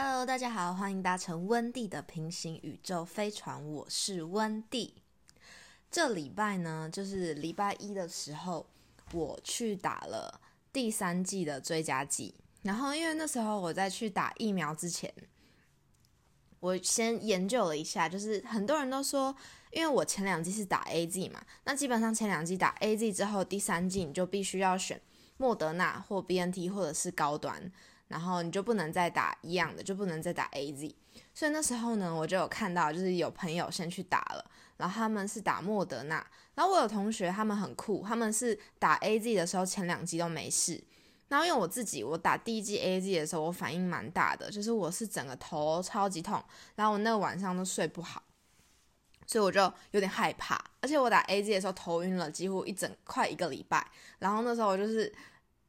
Hello，大家好，欢迎搭乘温蒂的平行宇宙飞船，我是温蒂。这礼拜呢，就是礼拜一的时候，我去打了第三季的追加剂。然后，因为那时候我在去打疫苗之前，我先研究了一下，就是很多人都说，因为我前两季是打 A Z 嘛，那基本上前两季打 A Z 之后，第三季你就必须要选莫德纳或 B N T 或者是高端。然后你就不能再打一样的，就不能再打 A Z。所以那时候呢，我就有看到，就是有朋友先去打了，然后他们是打莫德纳。然后我有同学他们很酷，他们是打 A Z 的时候前两剂都没事。然后因为我自己，我打第一季 A Z 的时候，我反应蛮大的，就是我是整个头超级痛，然后我那个晚上都睡不好，所以我就有点害怕。而且我打 A Z 的时候头晕了，几乎一整快一个礼拜。然后那时候我就是。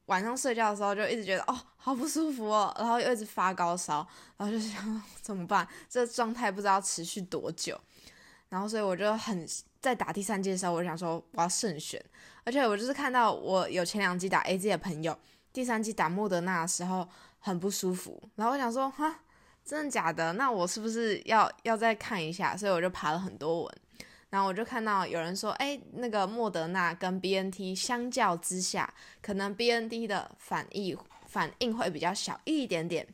晚上睡觉的时候就一直觉得哦好不舒服哦，然后又一直发高烧，然后就想怎么办？这状态不知道持续多久。然后所以我就很在打第三季的时候，我想说我要慎选。而且我就是看到我有前两季打 A Z 的朋友，第三季打莫德纳的时候很不舒服。然后我想说哈，真的假的？那我是不是要要再看一下？所以我就爬了很多文。然后我就看到有人说，哎，那个莫德纳跟 B N T 相较之下，可能 B N T 的反应反应会比较小一点点。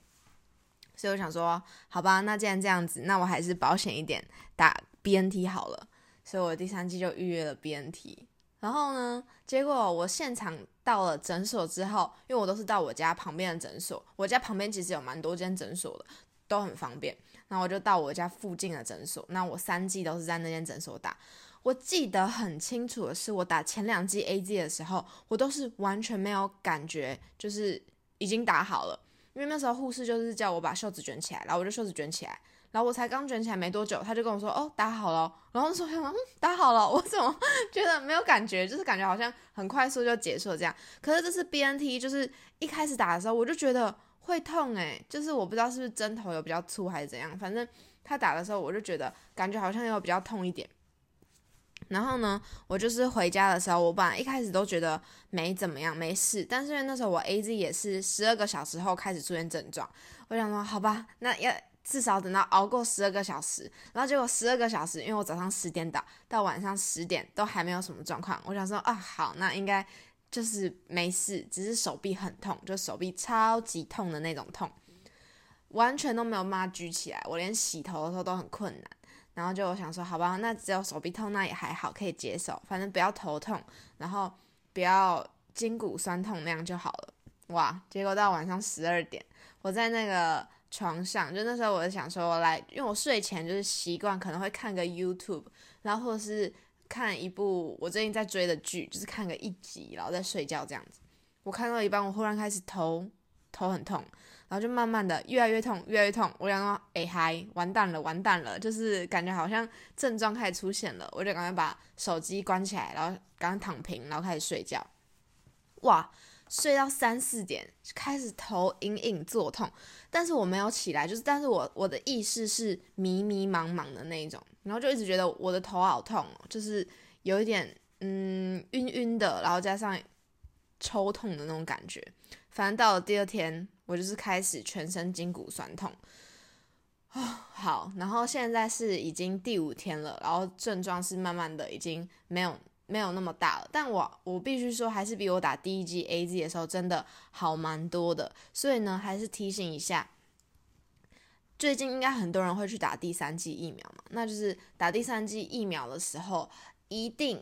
所以我想说，好吧，那既然这样子，那我还是保险一点，打 B N T 好了。所以我第三季就预约了 B N T。然后呢，结果我现场到了诊所之后，因为我都是到我家旁边的诊所，我家旁边其实有蛮多间诊所的，都很方便。然后我就到我家附近的诊所。那我三剂都是在那间诊所打。我记得很清楚的是，我打前两剂 A Z 的时候，我都是完全没有感觉，就是已经打好了。因为那时候护士就是叫我把袖子卷起来，然后我就袖子卷起来，然后我才刚卷起来没多久，他就跟我说：“哦，打好了。”然后说：“嗯，打好了。”我怎么觉得没有感觉？就是感觉好像很快速就结束了这样。可是这是 B N T，就是一开始打的时候，我就觉得。会痛诶，就是我不知道是不是针头有比较粗还是怎样，反正他打的时候我就觉得感觉好像有比较痛一点。然后呢，我就是回家的时候，我本来一开始都觉得没怎么样，没事。但是因为那时候我 A Z 也是十二个小时后开始出现症状，我想说好吧，那要至少等到熬过十二个小时。然后结果十二个小时，因为我早上十点打到晚上十点都还没有什么状况，我想说啊好，那应该。就是没事，只是手臂很痛，就手臂超级痛的那种痛，完全都没有办法举起来，我连洗头的时候都很困难。然后就我想说，好吧，那只有手臂痛，那也还好，可以接受，反正不要头痛，然后不要筋骨酸痛那样就好了。哇，结果到晚上十二点，我在那个床上，就那时候我就想说，我来，因为我睡前就是习惯可能会看个 YouTube，然后或者是。看一部我最近在追的剧，就是看个一集，然后再睡觉这样子。我看到一半，我忽然开始头头很痛，然后就慢慢的越来越痛，越来越痛。我想说，哎嗨，完蛋了，完蛋了，就是感觉好像症状开始出现了。我就赶快把手机关起来，然后赶快躺平，然后开始睡觉。哇，睡到三四点，开始头隐隐作痛，但是我没有起来，就是但是我我的意识是迷迷茫茫的那一种。然后就一直觉得我的头好痛，就是有一点嗯晕晕的，然后加上抽痛的那种感觉。反正到了第二天，我就是开始全身筋骨酸痛啊。好，然后现在是已经第五天了，然后症状是慢慢的已经没有没有那么大了。但我我必须说，还是比我打第一剂 A Z 的时候真的好蛮多的。所以呢，还是提醒一下。最近应该很多人会去打第三剂疫苗嘛？那就是打第三剂疫苗的时候，一定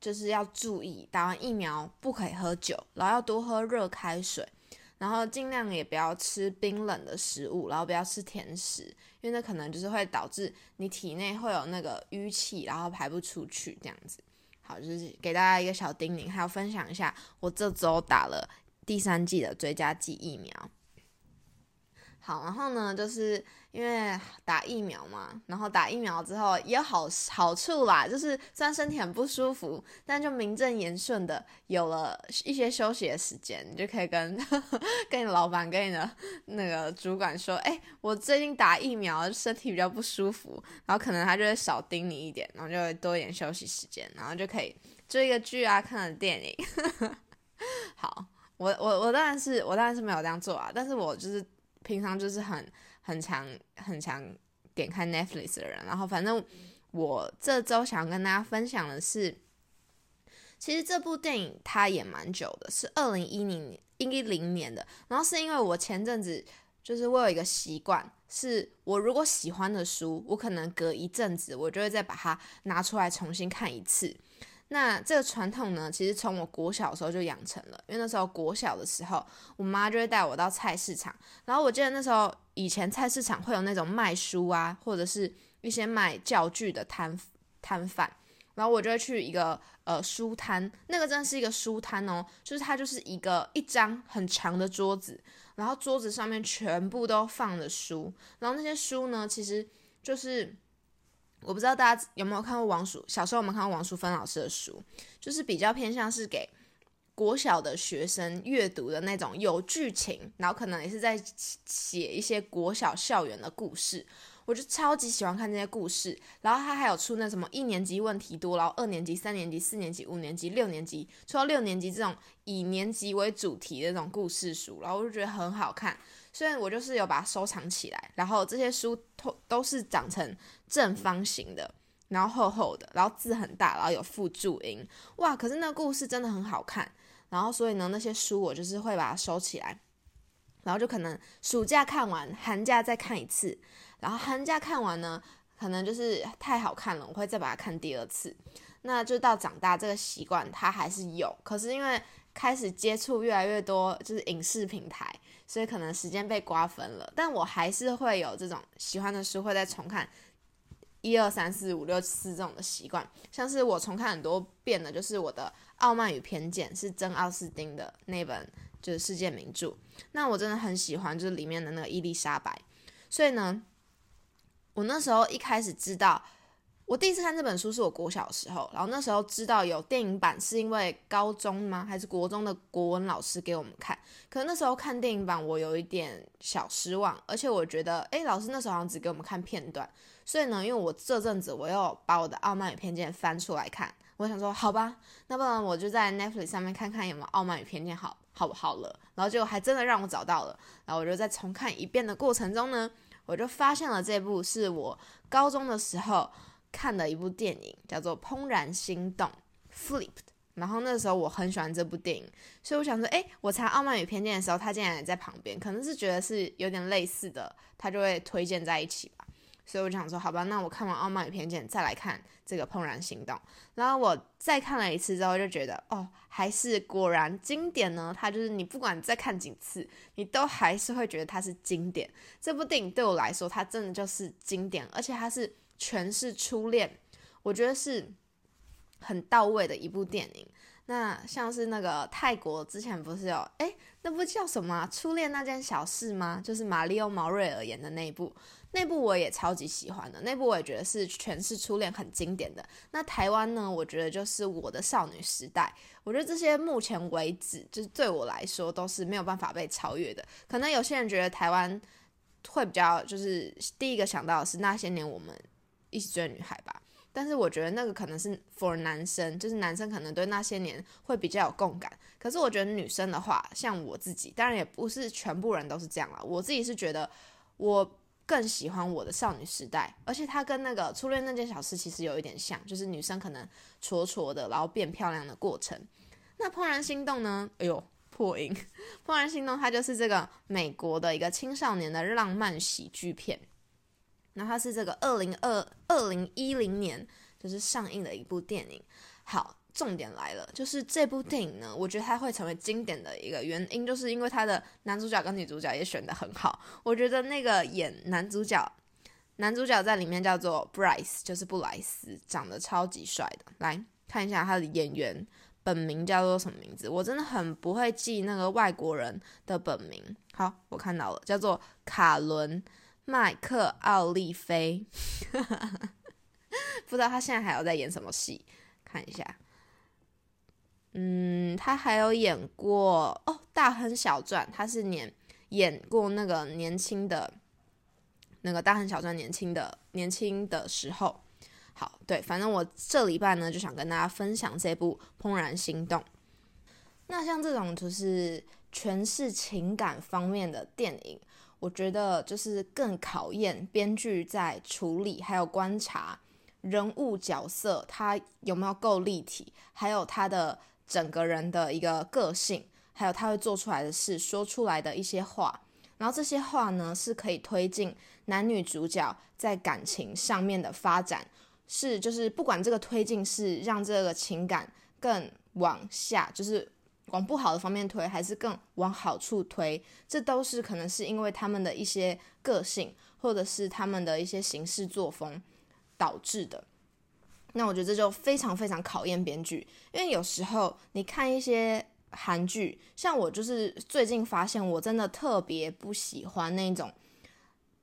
就是要注意，打完疫苗不可以喝酒，然后要多喝热开水，然后尽量也不要吃冰冷的食物，然后不要吃甜食，因为那可能就是会导致你体内会有那个淤气，然后排不出去这样子。就是给大家一个小叮咛，还要分享一下，我这周打了第三季的追加剂疫苗。好，然后呢，就是因为打疫苗嘛，然后打疫苗之后也有好好处啦，就是虽然身体很不舒服，但就名正言顺的有了一些休息的时间，你就可以跟 跟你老板、跟你的那个主管说，哎，我最近打疫苗，身体比较不舒服，然后可能他就会少盯你一点，然后就会多一点休息时间，然后就可以追一个剧啊，看个电影。好，我我我当然是我当然是没有这样做啊，但是我就是。平常就是很很常很常点开 Netflix 的人，然后反正我这周想跟大家分享的是，其实这部电影它也蛮久的，是二零一零一零年的，然后是因为我前阵子就是我有一个习惯，是我如果喜欢的书，我可能隔一阵子我就会再把它拿出来重新看一次。那这个传统呢，其实从我国小的时候就养成了，因为那时候国小的时候，我妈就会带我到菜市场，然后我记得那时候以前菜市场会有那种卖书啊，或者是一些卖教具的摊摊贩，然后我就会去一个呃书摊，那个真的是一个书摊哦，就是它就是一个一张很长的桌子，然后桌子上面全部都放着书，然后那些书呢，其实就是。我不知道大家有没有看过王淑，小时候我们看过王淑芬老师的书，就是比较偏向是给国小的学生阅读的那种有剧情，然后可能也是在写一些国小校园的故事。我就超级喜欢看这些故事。然后他还有出那什么一年级问题多，然后二年级、三年级、四年级、五年级、六年级，出到六年级这种以年级为主题的这种故事书，然后我就觉得很好看。所以我就是有把它收藏起来，然后这些书都都是长成正方形的，然后厚厚的，然后字很大，然后有附注音，哇！可是那个故事真的很好看，然后所以呢，那些书我就是会把它收起来，然后就可能暑假看完，寒假再看一次，然后寒假看完呢，可能就是太好看了，我会再把它看第二次，那就到长大这个习惯它还是有，可是因为开始接触越来越多就是影视平台。所以可能时间被瓜分了，但我还是会有这种喜欢的书会再重看一二三四五六四这种的习惯。像是我重看很多遍的，就是我的《傲慢与偏见》，是真奥斯汀的那本就是世界名著。那我真的很喜欢，就是里面的那个伊丽莎白。所以呢，我那时候一开始知道。我第一次看这本书是我国小的时候，然后那时候知道有电影版，是因为高中吗？还是国中的国文老师给我们看？可能那时候看电影版，我有一点小失望，而且我觉得，诶，老师那时候好像只给我们看片段，所以呢，因为我这阵子我又把我的《傲慢与偏见》翻出来看，我想说，好吧，那不然我就在 Netflix 上面看看有没有《傲慢与偏见》好好不好了，然后就还真的让我找到了，然后我就在重看一遍的过程中呢，我就发现了这部是我高中的时候。看了一部电影，叫做《怦然心动》（Flipped）。然后那时候我很喜欢这部电影，所以我想说，哎，我查《傲慢与偏见》的时候，他竟然也在旁边，可能是觉得是有点类似的，他就会推荐在一起吧。所以我想说，好吧，那我看完《傲慢与偏见》再来看这个《怦然心动》。然后我再看了一次之后，就觉得，哦，还是果然经典呢。它就是你不管再看几次，你都还是会觉得它是经典。这部电影对我来说，它真的就是经典，而且它是。全是初恋，我觉得是很到位的一部电影。那像是那个泰国之前不是有哎，那部叫什么《初恋那件小事》吗？就是马里奥毛瑞尔演的那一部，那部我也超级喜欢的。那部我也觉得是全是初恋很经典的。那台湾呢，我觉得就是我的少女时代。我觉得这些目前为止，就是对我来说都是没有办法被超越的。可能有些人觉得台湾会比较，就是第一个想到的是那些年我们。一起追女孩吧，但是我觉得那个可能是 for 男生，就是男生可能对那些年会比较有共感。可是我觉得女生的话，像我自己，当然也不是全部人都是这样了。我自己是觉得我更喜欢我的少女时代，而且它跟那个初恋那件小事其实有一点像，就是女生可能挫挫的，然后变漂亮的过程。那怦然心动呢？哎呦，破音！怦然心动，它就是这个美国的一个青少年的浪漫喜剧片。那它是这个二零二二零一零年就是上映的一部电影。好，重点来了，就是这部电影呢，我觉得它会成为经典的一个原因，就是因为它的男主角跟女主角也选的很好。我觉得那个演男主角，男主角在里面叫做 Bryce，就是布莱斯，长得超级帅的。来看一下他的演员本名叫做什么名字？我真的很不会记那个外国人的本名。好，我看到了，叫做卡伦。麦克奥利菲，不知道他现在还有在演什么戏？看一下，嗯，他还有演过哦，《大亨小传》，他是年演过那个年轻的，那个《大亨小传》年轻的年轻的时候。好，对，反正我这礼拜呢就想跟大家分享这部《怦然心动》。那像这种就是诠释情感方面的电影。我觉得就是更考验编剧在处理还有观察人物角色他有没有够立体，还有他的整个人的一个个性，还有他会做出来的事，说出来的一些话。然后这些话呢，是可以推进男女主角在感情上面的发展，是就是不管这个推进是让这个情感更往下，就是往不好的方面推，还是更往好处推，这都是可能是因为他们的一些个性，或者是他们的一些行事作风导致的。那我觉得这就非常非常考验编剧，因为有时候你看一些。韩剧，像我就是最近发现，我真的特别不喜欢那种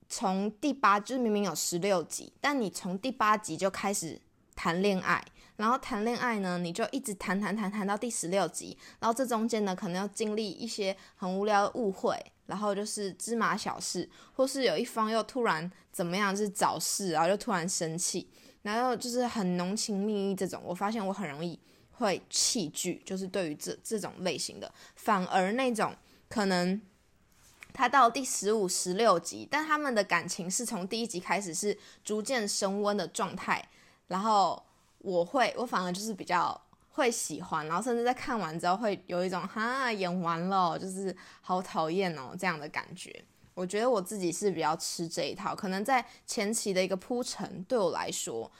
从第八，就是明明有十六集，但你从第八集就开始谈恋爱，然后谈恋爱呢，你就一直谈谈谈谈到第十六集，然后这中间呢，可能要经历一些很无聊的误会，然后就是芝麻小事，或是有一方又突然怎么样，就是找事，然后就突然生气，然后就是很浓情蜜意这种，我发现我很容易。会弃剧，就是对于这这种类型的，反而那种可能他到第十五、十六集，但他们的感情是从第一集开始是逐渐升温的状态，然后我会，我反而就是比较会喜欢，然后甚至在看完之后会有一种哈演完了，就是好讨厌哦这样的感觉。我觉得我自己是比较吃这一套，可能在前期的一个铺陈对我来说，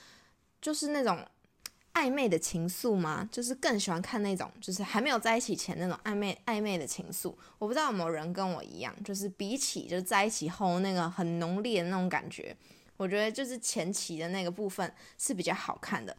就是那种。暧昧的情愫吗？就是更喜欢看那种，就是还没有在一起前那种暧昧暧昧的情愫。我不知道有没有人跟我一样，就是比起就是在一起后那个很浓烈的那种感觉，我觉得就是前期的那个部分是比较好看的。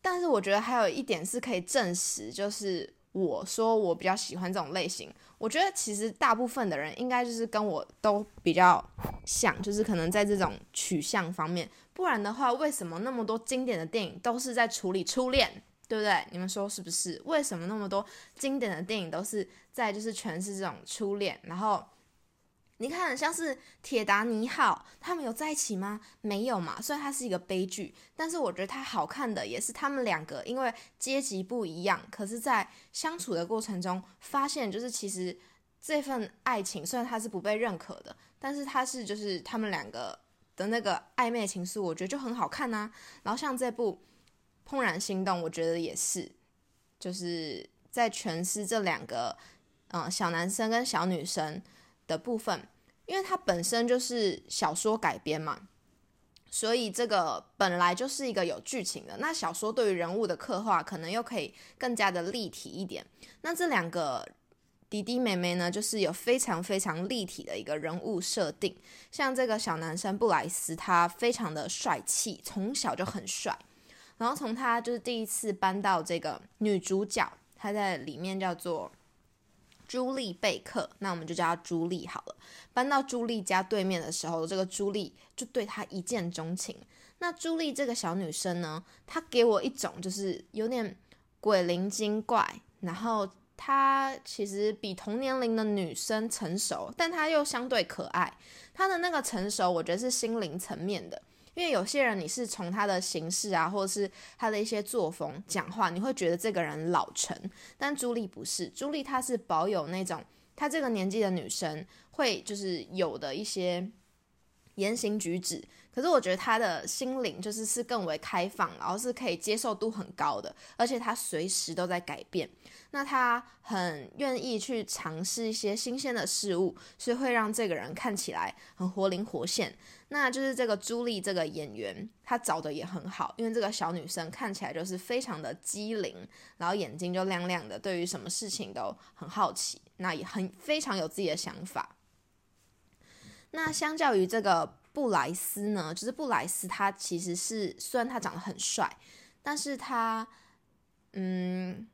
但是我觉得还有一点是可以证实，就是我说我比较喜欢这种类型。我觉得其实大部分的人应该就是跟我都比较像，就是可能在这种取向方面。不然的话，为什么那么多经典的电影都是在处理初恋，对不对？你们说是不是？为什么那么多经典的电影都是在就是诠释这种初恋？然后你看，像是《铁达尼号》，他们有在一起吗？没有嘛。虽然它是一个悲剧，但是我觉得它好看的也是他们两个，因为阶级不一样，可是在相处的过程中，发现就是其实这份爱情虽然它是不被认可的，但是它是就是他们两个。的那个暧昧情愫，我觉得就很好看呐。然后像这部《怦然心动》，我觉得也是，就是在诠释这两个嗯小男生跟小女生的部分，因为它本身就是小说改编嘛，所以这个本来就是一个有剧情的。那小说对于人物的刻画，可能又可以更加的立体一点。那这两个。弟弟妹妹呢，就是有非常非常立体的一个人物设定。像这个小男生布莱斯，他非常的帅气，从小就很帅。然后从他就是第一次搬到这个女主角，她在里面叫做朱莉贝克，那我们就叫她朱莉好了。搬到朱莉家对面的时候，这个朱莉就对他一见钟情。那朱莉这个小女生呢，她给我一种就是有点鬼灵精怪，然后。她其实比同年龄的女生成熟，但她又相对可爱。她的那个成熟，我觉得是心灵层面的。因为有些人，你是从他的形式啊，或者是他的一些作风、讲话，你会觉得这个人老成。但朱莉不是，朱莉她是保有那种她这个年纪的女生会就是有的一些言行举止。可是我觉得他的心灵就是是更为开放，然后是可以接受度很高的，而且他随时都在改变。那他很愿意去尝试一些新鲜的事物，所以会让这个人看起来很活灵活现。那就是这个朱莉这个演员，她找的也很好，因为这个小女生看起来就是非常的机灵，然后眼睛就亮亮的，对于什么事情都很好奇，那也很非常有自己的想法。那相较于这个布莱斯呢，就是布莱斯他其实是虽然他长得很帅，但是他嗯。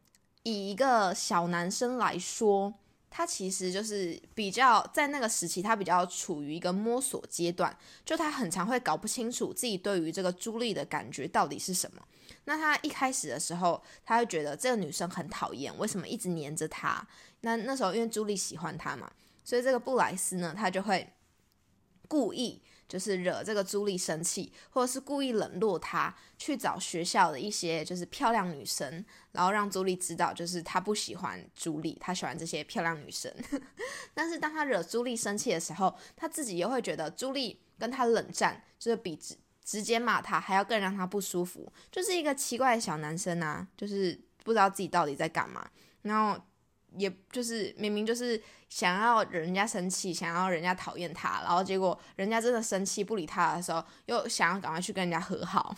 以一个小男生来说，他其实就是比较在那个时期，他比较处于一个摸索阶段，就他很常会搞不清楚自己对于这个朱莉的感觉到底是什么。那他一开始的时候，他会觉得这个女生很讨厌，为什么一直黏着他？那那时候因为朱莉喜欢他嘛，所以这个布莱斯呢，他就会故意就是惹这个朱莉生气，或者是故意冷落她，去找学校的一些就是漂亮女生，然后让朱莉知道，就是他不喜欢朱莉，他喜欢这些漂亮女生。但是当他惹朱莉生气的时候，他自己又会觉得朱莉跟他冷战，就是比直直接骂他还要更让他不舒服，就是一个奇怪的小男生啊，就是不知道自己到底在干嘛，然后。也就是明明就是想要人家生气，想要人家讨厌他，然后结果人家真的生气不理他的时候，又想要赶快去跟人家和好。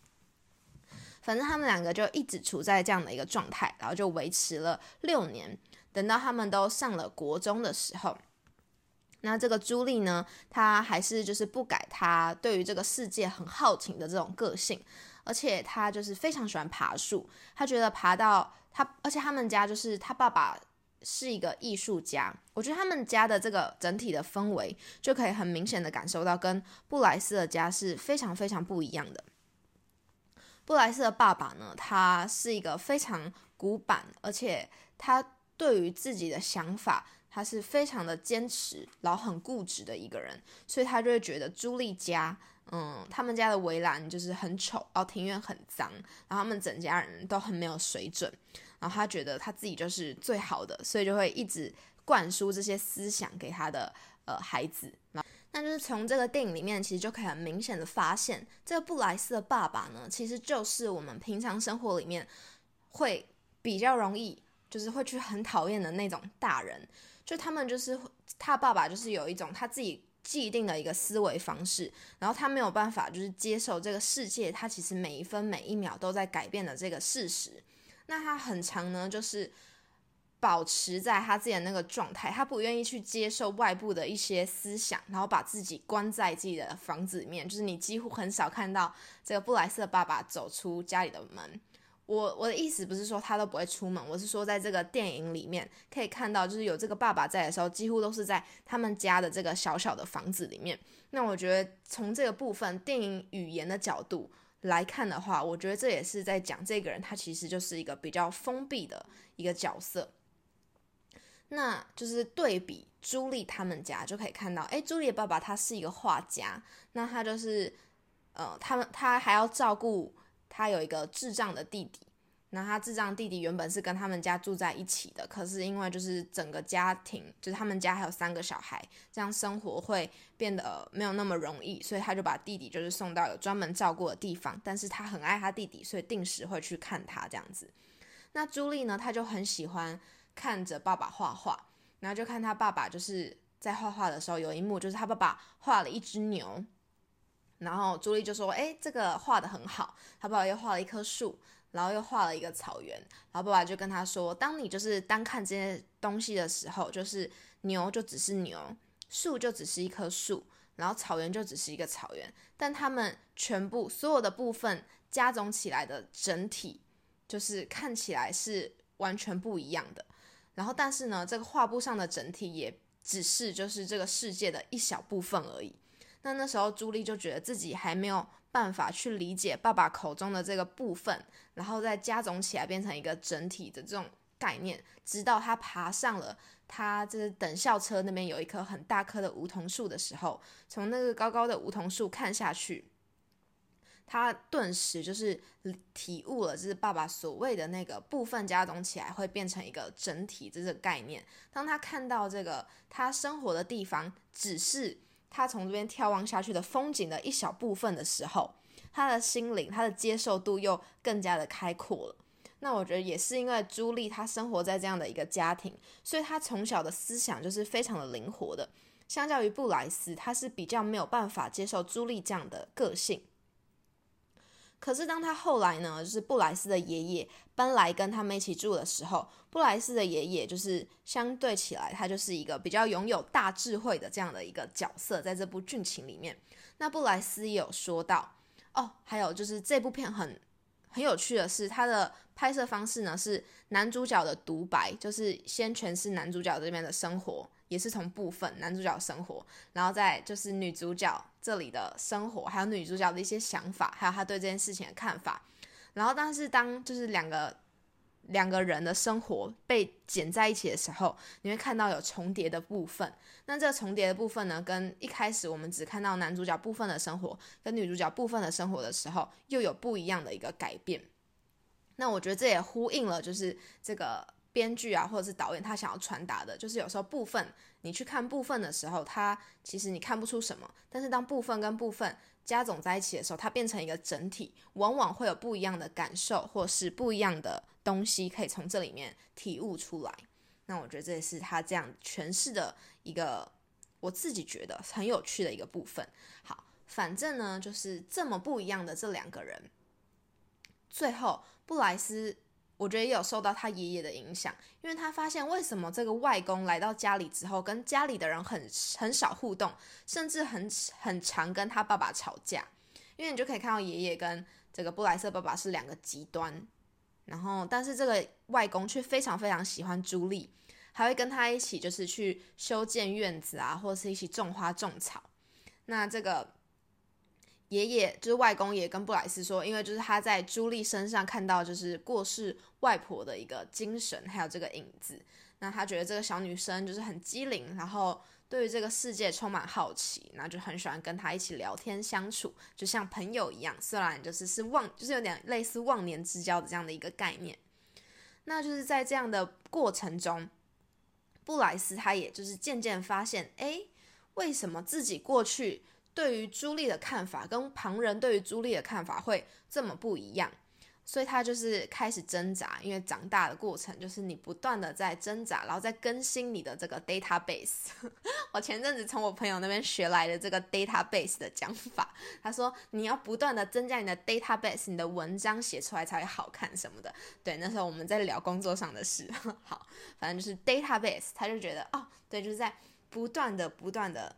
反正他们两个就一直处在这样的一个状态，然后就维持了六年。等到他们都上了国中的时候，那这个朱莉呢，她还是就是不改她对于这个世界很好奇的这种个性，而且她就是非常喜欢爬树，她觉得爬到。他而且他们家就是他爸爸是一个艺术家，我觉得他们家的这个整体的氛围就可以很明显的感受到跟布莱斯的家是非常非常不一样的。布莱斯的爸爸呢，他是一个非常古板，而且他对于自己的想法他是非常的坚持，然后很固执的一个人，所以他就会觉得朱莉家。嗯，他们家的围栏就是很丑，然后庭院很脏，然后他们整家人都很没有水准，然后他觉得他自己就是最好的，所以就会一直灌输这些思想给他的呃孩子。那那就是从这个电影里面，其实就可以很明显的发现，这个布莱斯的爸爸呢，其实就是我们平常生活里面会比较容易，就是会去很讨厌的那种大人，就他们就是他爸爸就是有一种他自己。既定的一个思维方式，然后他没有办法就是接受这个世界，他其实每一分每一秒都在改变的这个事实。那他很长呢，就是保持在他自己的那个状态，他不愿意去接受外部的一些思想，然后把自己关在自己的房子里面。就是你几乎很少看到这个布莱斯的爸爸走出家里的门。我我的意思不是说他都不会出门，我是说在这个电影里面可以看到，就是有这个爸爸在的时候，几乎都是在他们家的这个小小的房子里面。那我觉得从这个部分电影语言的角度来看的话，我觉得这也是在讲这个人他其实就是一个比较封闭的一个角色。那就是对比朱莉他们家就可以看到，哎，朱莉的爸爸他是一个画家，那他就是呃，他们他还要照顾。他有一个智障的弟弟，那他智障弟弟原本是跟他们家住在一起的，可是因为就是整个家庭，就是他们家还有三个小孩，这样生活会变得没有那么容易，所以他就把弟弟就是送到有专门照顾的地方，但是他很爱他弟弟，所以定时会去看他这样子。那朱莉呢，他就很喜欢看着爸爸画画，然后就看他爸爸就是在画画的时候，有一幕就是他爸爸画了一只牛。然后朱莉就说：“哎，这个画的很好。”他爸爸又画了一棵树，然后又画了一个草原。然后爸爸就跟他说：“当你就是单看这些东西的时候，就是牛就只是牛，树就只是一棵树，然后草原就只是一个草原。但他们全部所有的部分加总起来的整体，就是看起来是完全不一样的。然后，但是呢，这个画布上的整体也只是就是这个世界的一小部分而已。”那那时候，朱莉就觉得自己还没有办法去理解爸爸口中的这个部分，然后再加总起来变成一个整体的这种概念。直到他爬上了他就是等校车那边有一棵很大棵的梧桐树的时候，从那个高高的梧桐树看下去，他顿时就是体悟了，就是爸爸所谓的那个部分加总起来会变成一个整体这个概念。当他看到这个他生活的地方只是。他从这边眺望下去的风景的一小部分的时候，他的心灵，他的接受度又更加的开阔了。那我觉得也是因为朱莉她生活在这样的一个家庭，所以她从小的思想就是非常的灵活的。相较于布莱斯，他是比较没有办法接受朱莉这样的个性。可是当他后来呢，就是布莱斯的爷爷搬来跟他们一起住的时候，布莱斯的爷爷就是相对起来，他就是一个比较拥有大智慧的这样的一个角色，在这部剧情里面。那布莱斯也有说到哦，还有就是这部片很很有趣的是，它的拍摄方式呢是男主角的独白，就是先诠释男主角这边的生活。也是从部分男主角生活，然后再就是女主角这里的生活，还有女主角的一些想法，还有她对这件事情的看法。然后，但是当就是两个两个人的生活被剪在一起的时候，你会看到有重叠的部分。那这个重叠的部分呢，跟一开始我们只看到男主角部分的生活，跟女主角部分的生活的时候，又有不一样的一个改变。那我觉得这也呼应了，就是这个编剧啊，或者是导演他想要传达的，就是有时候部分你去看部分的时候，它其实你看不出什么，但是当部分跟部分加总在一起的时候，它变成一个整体，往往会有不一样的感受，或是不一样的东西可以从这里面体悟出来。那我觉得这也是他这样诠释的一个，我自己觉得很有趣的一个部分。好，反正呢，就是这么不一样的这两个人，最后布莱斯，我觉得也有受到他爷爷的影响，因为他发现为什么这个外公来到家里之后，跟家里的人很很少互动，甚至很很常跟他爸爸吵架，因为你就可以看到爷爷跟这个布莱斯爸爸是两个极端。然后，但是这个外公却非常非常喜欢朱莉，还会跟他一起就是去修建院子啊，或者是一起种花种草。那这个爷爷就是外公也跟布莱斯说，因为就是他在朱莉身上看到就是过世外婆的一个精神，还有这个影子。那他觉得这个小女生就是很机灵，然后。对于这个世界充满好奇，那就很喜欢跟他一起聊天相处，就像朋友一样。虽然就是是忘，就是有点类似忘年之交的这样的一个概念。那就是在这样的过程中，布莱斯他也就是渐渐发现，哎，为什么自己过去对于朱莉的看法跟旁人对于朱莉的看法会这么不一样？所以他就是开始挣扎，因为长大的过程就是你不断的在挣扎，然后再更新你的这个 database。我前阵子从我朋友那边学来的这个 database 的讲法，他说你要不断的增加你的 database，你的文章写出来才会好看什么的。对，那时候我们在聊工作上的事。好，反正就是 database，他就觉得哦，对，就是在不断的不断的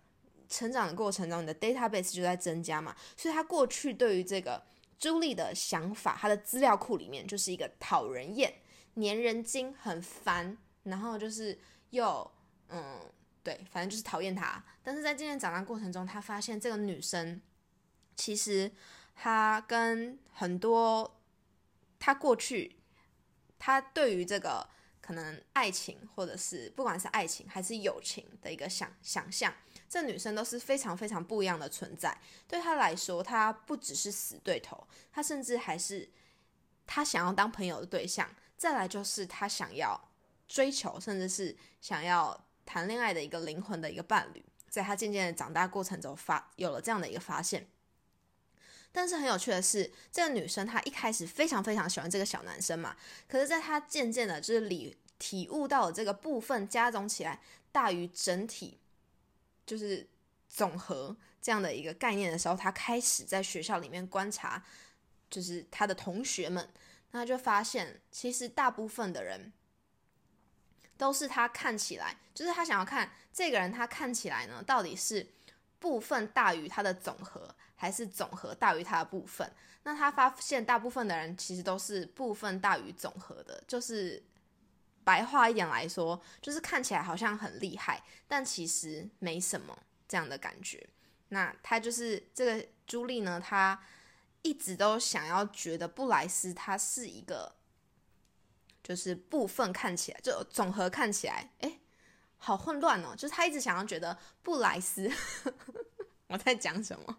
成长的过程中，你的 database 就在增加嘛。所以他过去对于这个。朱莉的想法，她的资料库里面就是一个讨人厌、粘人精、很烦，然后就是又嗯，对，反正就是讨厌她。但是在渐渐长大过程中，他发现这个女生其实她跟很多她过去，她对于这个可能爱情或者是不管是爱情还是友情的一个想想象。这女生都是非常非常不一样的存在，对她来说，她不只是死对头，她甚至还是她想要当朋友的对象。再来就是她想要追求，甚至是想要谈恋爱的一个灵魂的一个伴侣。在她渐渐的长大过程中，发有了这样的一个发现。但是很有趣的是，这个女生她一开始非常非常喜欢这个小男生嘛，可是在她渐渐的就是理体悟到了这个部分加总起来大于整体。就是总和这样的一个概念的时候，他开始在学校里面观察，就是他的同学们，那就发现其实大部分的人都是他看起来，就是他想要看这个人，他看起来呢，到底是部分大于他的总和，还是总和大于他的部分？那他发现大部分的人其实都是部分大于总和的，就是白话一点来说，就是看起来好像很厉害。但其实没什么这样的感觉。那他就是这个朱莉呢，她一直都想要觉得布莱斯他是一个，就是部分看起来就总和看起来，哎，好混乱哦。就是他一直想要觉得布莱斯，我在讲什么？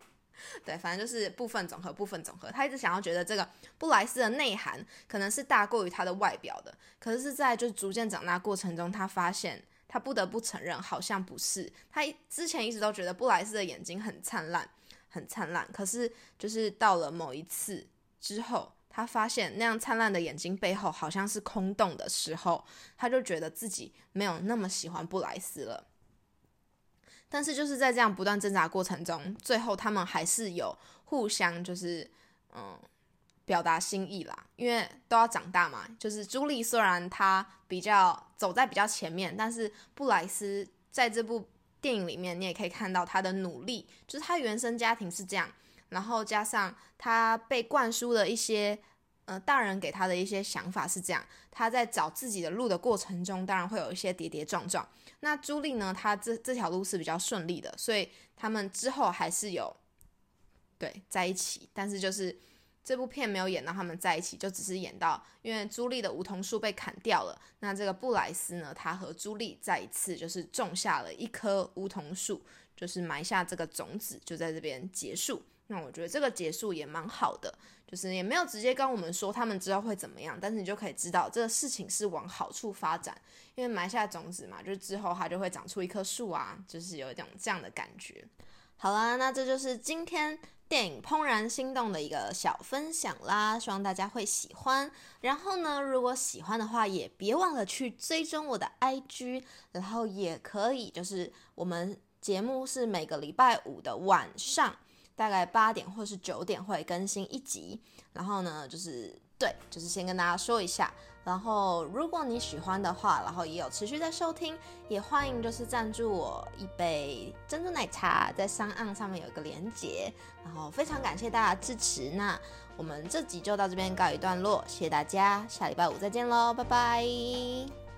对，反正就是部分总和，部分总和。他一直想要觉得这个布莱斯的内涵可能是大过于他的外表的。可是是在就逐渐长大过程中，他发现。他不得不承认，好像不是。他之前一直都觉得布莱斯的眼睛很灿烂，很灿烂。可是，就是到了某一次之后，他发现那样灿烂的眼睛背后好像是空洞的时候，他就觉得自己没有那么喜欢布莱斯了。但是，就是在这样不断挣扎过程中，最后他们还是有互相，就是嗯。表达心意啦，因为都要长大嘛。就是朱莉虽然她比较走在比较前面，但是布莱斯在这部电影里面，你也可以看到他的努力。就是他原生家庭是这样，然后加上他被灌输的一些，呃，大人给他的一些想法是这样。他在找自己的路的过程中，当然会有一些跌跌撞撞。那朱莉呢，她这这条路是比较顺利的，所以他们之后还是有对在一起，但是就是。这部片没有演到他们在一起，就只是演到因为朱莉的梧桐树被砍掉了，那这个布莱斯呢，他和朱莉再一次就是种下了一棵梧桐树，就是埋下这个种子，就在这边结束。那我觉得这个结束也蛮好的，就是也没有直接跟我们说他们之后会怎么样，但是你就可以知道这个事情是往好处发展，因为埋下种子嘛，就是之后它就会长出一棵树啊，就是有一种这样的感觉。好啦，那这就是今天电影《怦然心动》的一个小分享啦，希望大家会喜欢。然后呢，如果喜欢的话，也别忘了去追踪我的 IG，然后也可以就是我们节目是每个礼拜五的晚上。大概八点或是九点会更新一集，然后呢，就是对，就是先跟大家说一下。然后如果你喜欢的话，然后也有持续在收听，也欢迎就是赞助我一杯珍珠奶茶，在商岸上面有一个连结。然后非常感谢大家支持，那我们这集就到这边告一段落，谢谢大家，下礼拜五再见喽，拜拜。